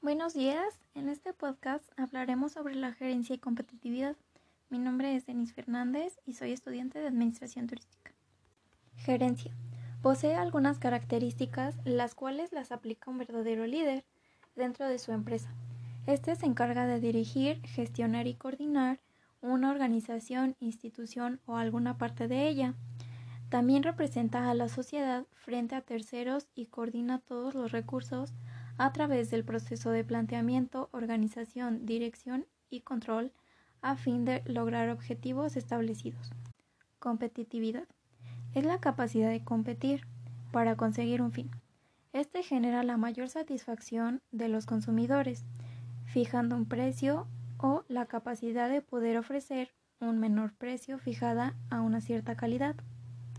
Buenos días, en este podcast hablaremos sobre la gerencia y competitividad. Mi nombre es Denis Fernández y soy estudiante de Administración Turística. Gerencia. Posee algunas características las cuales las aplica un verdadero líder dentro de su empresa. Este se encarga de dirigir, gestionar y coordinar una organización, institución o alguna parte de ella. También representa a la sociedad frente a terceros y coordina todos los recursos a través del proceso de planteamiento, organización, dirección y control a fin de lograr objetivos establecidos. Competitividad. Es la capacidad de competir para conseguir un fin. Este genera la mayor satisfacción de los consumidores, fijando un precio o la capacidad de poder ofrecer un menor precio fijada a una cierta calidad.